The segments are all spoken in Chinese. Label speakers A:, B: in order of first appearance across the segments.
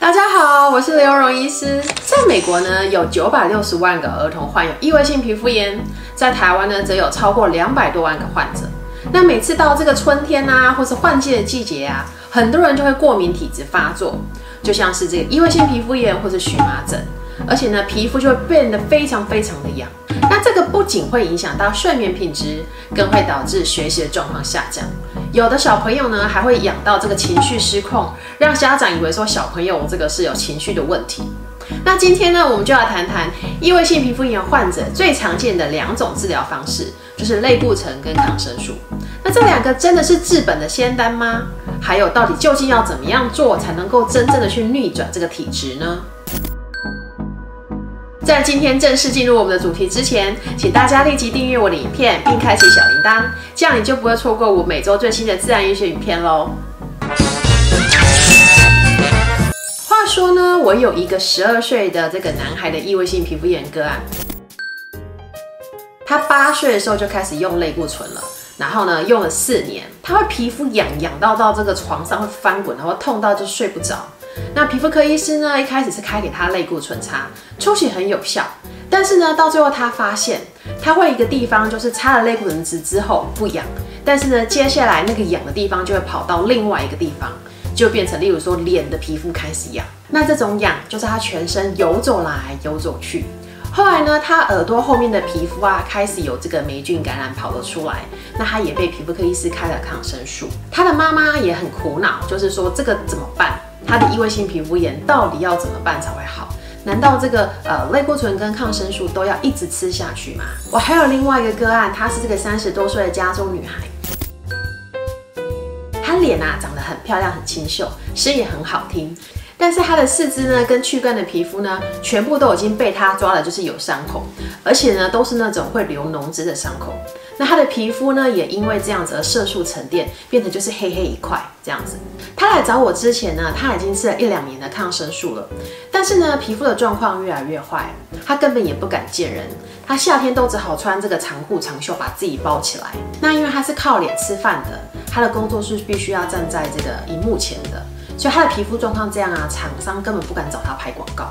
A: 大家好，我是刘荣医师。在美国呢，有九百六十万个儿童患有异位性皮肤炎；在台湾呢，则有超过两百多万个患者。那每次到这个春天啊，或是换季的季节啊，很多人就会过敏体质发作，就像是这个异位性皮肤炎或者荨麻疹，而且呢，皮肤就会变得非常非常的痒。那这个不仅会影响到睡眠品质，更会导致学习的状况下降。有的小朋友呢，还会养到这个情绪失控，让家长以为说小朋友这个是有情绪的问题。那今天呢，我们就要谈谈异位性皮肤炎患者最常见的两种治疗方式，就是类固醇跟抗生素。那这两个真的是治本的仙丹吗？还有，到底究竟要怎么样做才能够真正的去逆转这个体质呢？在今天正式进入我们的主题之前，请大家立即订阅我的影片，并开启小铃铛，这样你就不会错过我每周最新的自然医学影片喽。话说呢，我有一个十二岁的这个男孩的异位性皮肤炎个案，他八岁的时候就开始用类固醇了，然后呢用了四年，他会皮肤痒痒到到这个床上会翻滚，然后痛到就睡不着。那皮肤科医师呢，一开始是开给他类固醇擦，出血很有效。但是呢，到最后他发现，他会一个地方就是擦了类固醇之之后不痒，但是呢，接下来那个痒的地方就会跑到另外一个地方，就变成例如说脸的皮肤开始痒。那这种痒就是他全身游走来游走去。后来呢，他耳朵后面的皮肤啊，开始有这个霉菌感染跑了出来。那他也被皮肤科医师开了抗生素。他的妈妈也很苦恼，就是说这个怎么办？她的异位性皮肤炎到底要怎么办才会好？难道这个呃类固醇跟抗生素都要一直吃下去吗？我还有另外一个个案，她是这个三十多岁的加州女孩，她脸啊长得很漂亮，很清秀，声也很好听，但是她的四肢呢跟躯干的皮肤呢，全部都已经被她抓了，就是有伤口，而且呢都是那种会流脓汁的伤口。那她的皮肤呢，也因为这样子的色素沉淀，变成就是黑黑一块这样子。他来找我之前呢，他已经吃了一两年的抗生素了，但是呢，皮肤的状况越来越坏，他根本也不敢见人。他夏天都只好穿这个长裤长袖把自己包起来。那因为他是靠脸吃饭的，他的工作是必须要站在这个荧幕前的，所以她的皮肤状况这样啊，厂商根本不敢找他拍广告。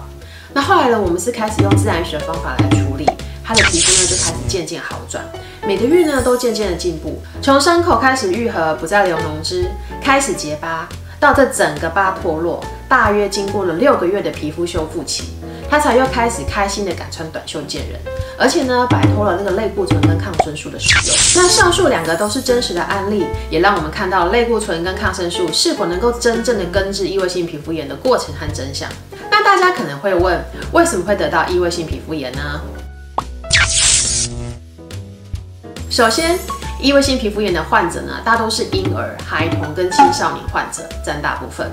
A: 那后来呢，我们是开始用自然学方法来处理。他的皮肤呢就开始渐渐好转，每个月呢都渐渐的进步，从伤口开始愈合，不再流脓汁，开始结疤，到这整个疤脱落，大约经过了六个月的皮肤修复期，他才又开始开心的敢穿短袖见人，而且呢摆脱了那个类固醇跟抗生素的使用。那上述两个都是真实的案例，也让我们看到类固醇跟抗生素是否能够真正的根治异位性皮肤炎的过程和真相。那大家可能会问，为什么会得到异位性皮肤炎呢？首先，异位性皮肤炎的患者呢，大都是婴儿、孩童跟青少年患者占大部分，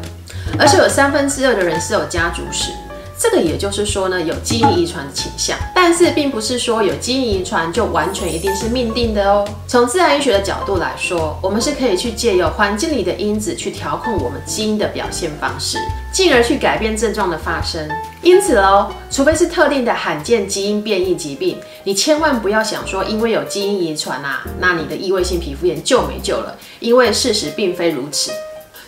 A: 而且有三分之二的人是有家族史。这个也就是说呢，有基因遗传的倾向，但是并不是说有基因遗传就完全一定是命定的哦。从自然医学的角度来说，我们是可以去借由环境里的因子去调控我们基因的表现方式，进而去改变症状的发生。因此哦，除非是特定的罕见基因变异疾病，你千万不要想说因为有基因遗传啊，那你的异位性皮肤炎就没救了，因为事实并非如此。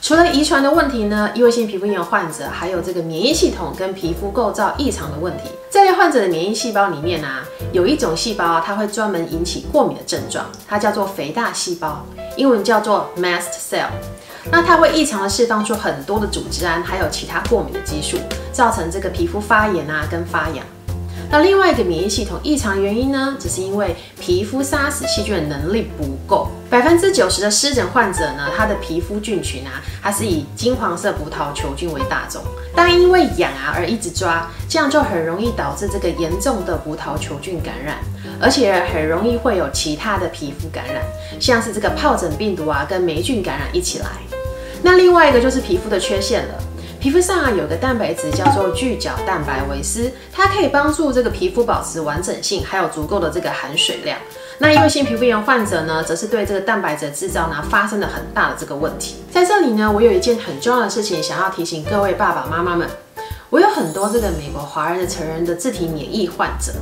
A: 除了遗传的问题呢，异位性皮肤炎患者还有这个免疫系统跟皮肤构造异常的问题。这类患者的免疫细胞里面呢，有一种细胞它会专门引起过敏的症状，它叫做肥大细胞，英文叫做 mast cell。那它会异常的释放出很多的组织胺，还有其他过敏的激素，造成这个皮肤发炎啊跟发痒。那另外一个免疫系统异常原因呢，只是因为皮肤杀死细菌的能力不够。百分之九十的湿疹患者呢，他的皮肤菌群啊，它是以金黄色葡萄球菌为大宗。但因为痒啊而一直抓，这样就很容易导致这个严重的葡萄球菌感染，而且很容易会有其他的皮肤感染，像是这个疱疹病毒啊跟霉菌感染一起来。那另外一个就是皮肤的缺陷了。皮肤上啊有个蛋白质叫做聚角蛋白维斯，它可以帮助这个皮肤保持完整性，还有足够的这个含水量。那异位性皮肤炎患者呢，则是对这个蛋白质制造呢发生了很大的这个问题。在这里呢，我有一件很重要的事情想要提醒各位爸爸妈妈们，我有很多这个美国华人的成人的自体免疫患者，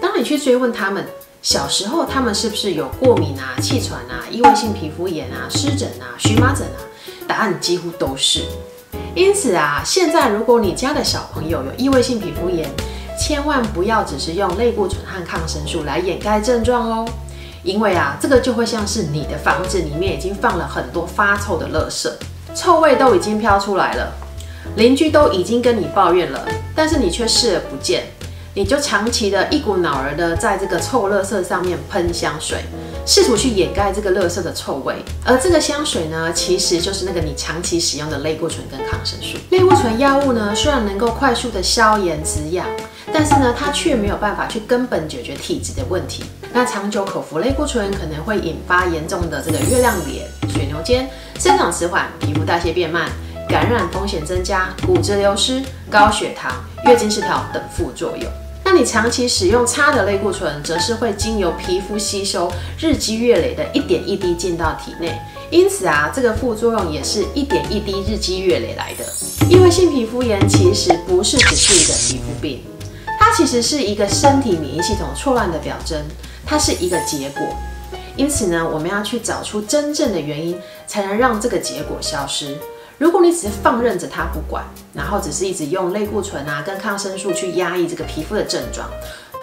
A: 当你去追问他们小时候他们是不是有过敏啊、气喘啊、异位性皮肤炎啊、湿疹啊、荨麻疹啊，答案几乎都是。因此啊，现在如果你家的小朋友有异位性皮肤炎，千万不要只是用类固醇和抗生素来掩盖症状哦，因为啊，这个就会像是你的房子里面已经放了很多发臭的垃圾，臭味都已经飘出来了，邻居都已经跟你抱怨了，但是你却视而不见，你就长期的一股脑儿的在这个臭垃圾上面喷香水。试图去掩盖这个垃圾的臭味，而这个香水呢，其实就是那个你长期使用的类固醇跟抗生素。类固醇药物呢，虽然能够快速的消炎止痒，但是呢，它却没有办法去根本解决体质的问题。那长久口服类固醇可能会引发严重的这个月亮脸、水牛肩、生长迟缓、皮肤代谢变慢、感染风险增加、骨质流失、高血糖、月经失调等副作用。那你长期使用差的类固醇，则是会经由皮肤吸收，日积月累的一点一滴进到体内，因此啊，这个副作用也是一点一滴日积月累来的。异位性皮肤炎其实不是只是一个皮肤病，它其实是一个身体免疫系统错乱的表征，它是一个结果。因此呢，我们要去找出真正的原因，才能让这个结果消失。如果你只是放任着它不管，然后只是一直用类固醇啊跟抗生素去压抑这个皮肤的症状，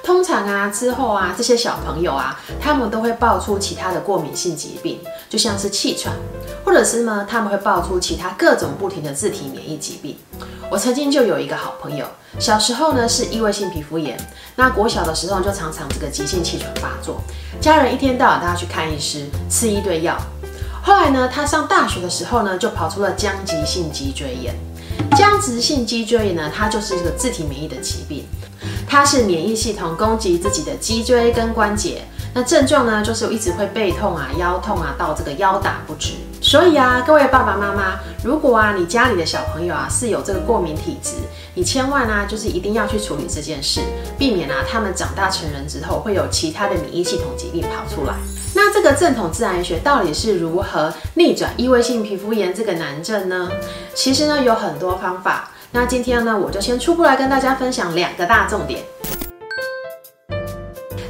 A: 通常啊之后啊这些小朋友啊他们都会爆出其他的过敏性疾病，就像是气喘，或者是呢他们会爆出其他各种不停的自体免疫疾病。我曾经就有一个好朋友，小时候呢是异位性皮肤炎，那国小的时候就常常这个急性气喘发作，家人一天到晚都要去看医师，吃一堆药。后来呢，他上大学的时候呢，就跑出了僵直性脊椎炎。僵直性脊椎炎呢，它就是一个自体免疫的疾病，它是免疫系统攻击自己的脊椎跟关节。那症状呢，就是一直会背痛啊、腰痛啊，到这个腰打不直。所以啊，各位爸爸妈妈，如果啊你家里的小朋友啊是有这个过敏体质，你千万啊就是一定要去处理这件事，避免啊他们长大成人之后会有其他的免疫系统疾病跑出来。那这个正统自然学到底是如何逆转异位性皮肤炎这个难症呢？其实呢有很多方法。那今天呢我就先初步来跟大家分享两个大重点。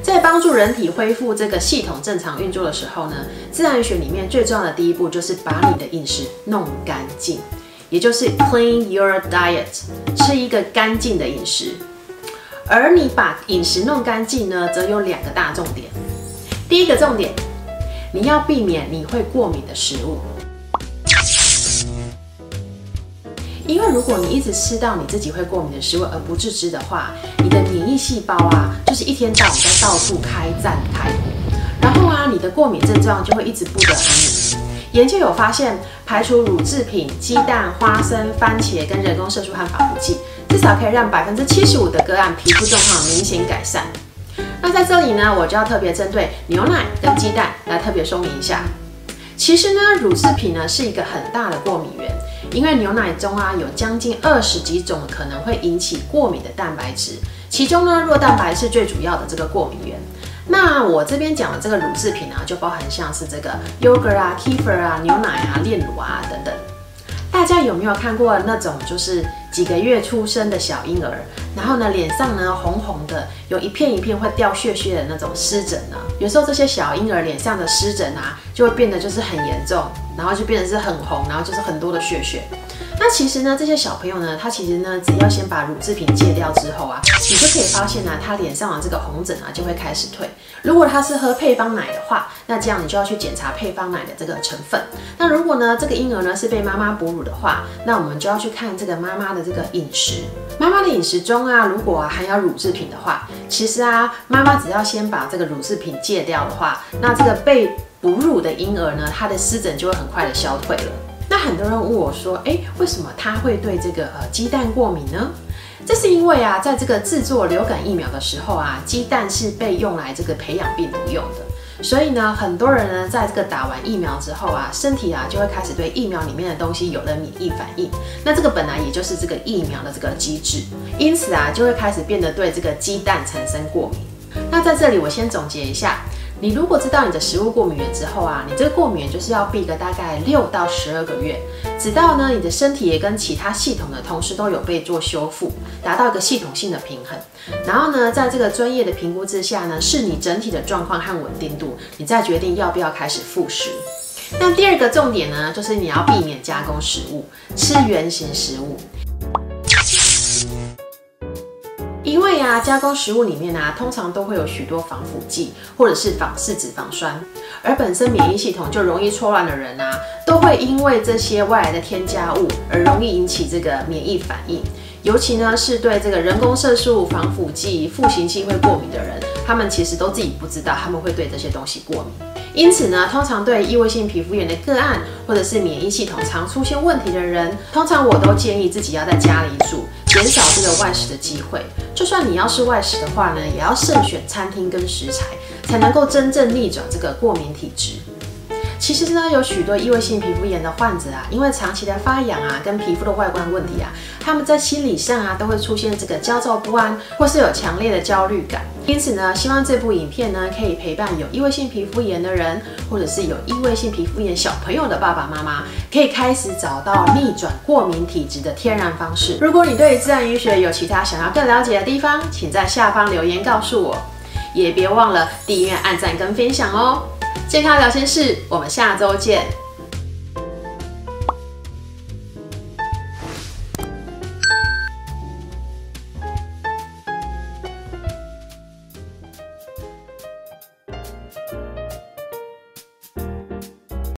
A: 在帮助人体恢复这个系统正常运作的时候呢，自然学里面最重要的第一步就是把你的饮食弄干净，也就是 clean your diet，吃一个干净的饮食。而你把饮食弄干净呢，则有两个大重点。第一个重点，你要避免你会过敏的食物。因为如果你一直吃到你自己会过敏的食物而不自知的话，你的免疫细胞啊，就是一天到晚在到处开战开，然后啊，你的过敏症状就会一直不得安宁。研究有发现，排除乳制品、鸡蛋、花生、番茄跟人工色素和防腐剂，至少可以让百分之七十五的个案皮肤状况明显改善。那在这里呢，我就要特别针对牛奶跟鸡蛋来特别说明一下。其实呢，乳制品呢是一个很大的过敏源。因为牛奶中啊有将近二十几种可能会引起过敏的蛋白质，其中呢酪蛋白是最主要的这个过敏源。那我这边讲的这个乳制品啊，就包含像是这个 yogurt 啊、kefir 啊、牛奶啊、炼乳啊等等。大家有没有看过那种就是几个月出生的小婴儿，然后呢脸上呢红红的，有一片一片会掉屑屑的那种湿疹呢？有时候这些小婴儿脸上的湿疹啊，就会变得就是很严重。然后就变得是很红，然后就是很多的血血。那其实呢，这些小朋友呢，他其实呢，只要先把乳制品戒掉之后啊，你就可以发现呢，他脸上的这个红疹啊就会开始退。如果他是喝配方奶的话，那这样你就要去检查配方奶的这个成分。那如果呢，这个婴儿呢是被妈妈哺乳的话，那我们就要去看这个妈妈的这个饮食。妈妈的饮食中啊，如果含有乳制品的话，其实啊，妈妈只要先把这个乳制品戒掉的话，那这个被哺乳的婴儿呢，他的湿疹就会很快的消退了。那很多人问我说，哎，为什么他会对这个呃鸡蛋过敏呢？这是因为啊，在这个制作流感疫苗的时候啊，鸡蛋是被用来这个培养病毒用的。所以呢，很多人呢，在这个打完疫苗之后啊，身体啊就会开始对疫苗里面的东西有了免疫反应。那这个本来也就是这个疫苗的这个机制，因此啊，就会开始变得对这个鸡蛋产生过敏。那在这里我先总结一下。你如果知道你的食物过敏源之后啊，你这个过敏源就是要避个大概六到十二个月，直到呢你的身体也跟其他系统的同时都有被做修复，达到一个系统性的平衡。然后呢，在这个专业的评估之下呢，是你整体的状况和稳定度，你再决定要不要开始复食。那第二个重点呢，就是你要避免加工食物，吃原形食物。啊，加工食物里面啊，通常都会有许多防腐剂或者是仿式脂肪酸，而本身免疫系统就容易错乱的人啊，都会因为这些外来的添加物而容易引起这个免疫反应。尤其呢，是对这个人工色素、防腐剂、赋形剂会过敏的人，他们其实都自己不知道他们会对这些东西过敏。因此呢，通常对异位性皮肤炎的个案，或者是免疫系统常出现问题的人，通常我都建议自己要在家里煮，减少这个外食的机会。就算你要是外食的话呢，也要慎选餐厅跟食材，才能够真正逆转这个过敏体质。其实呢，有许多异位性皮肤炎的患者啊，因为长期的发痒啊，跟皮肤的外观问题啊，他们在心理上啊，都会出现这个焦躁不安，或是有强烈的焦虑感。因此呢，希望这部影片呢，可以陪伴有异位性皮肤炎的人，或者是有异位性皮肤炎小朋友的爸爸妈妈，可以开始找到逆转过敏体质的天然方式。如果你对自然医学有其他想要更了解的地方，请在下方留言告诉我，也别忘了订阅、按赞跟分享哦。健康聊天室，我们下周见。